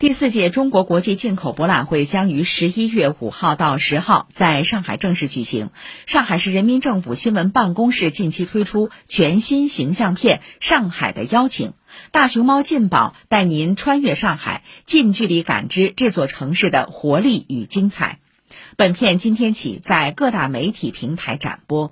第四届中国国际进口博览会将于十一月五号到十号在上海正式举行。上海市人民政府新闻办公室近期推出全新形象片上海的邀请。大熊猫进宝带您穿越上海近距离感知这座城市的活力与精彩。本片今天起在各大媒体平台展播。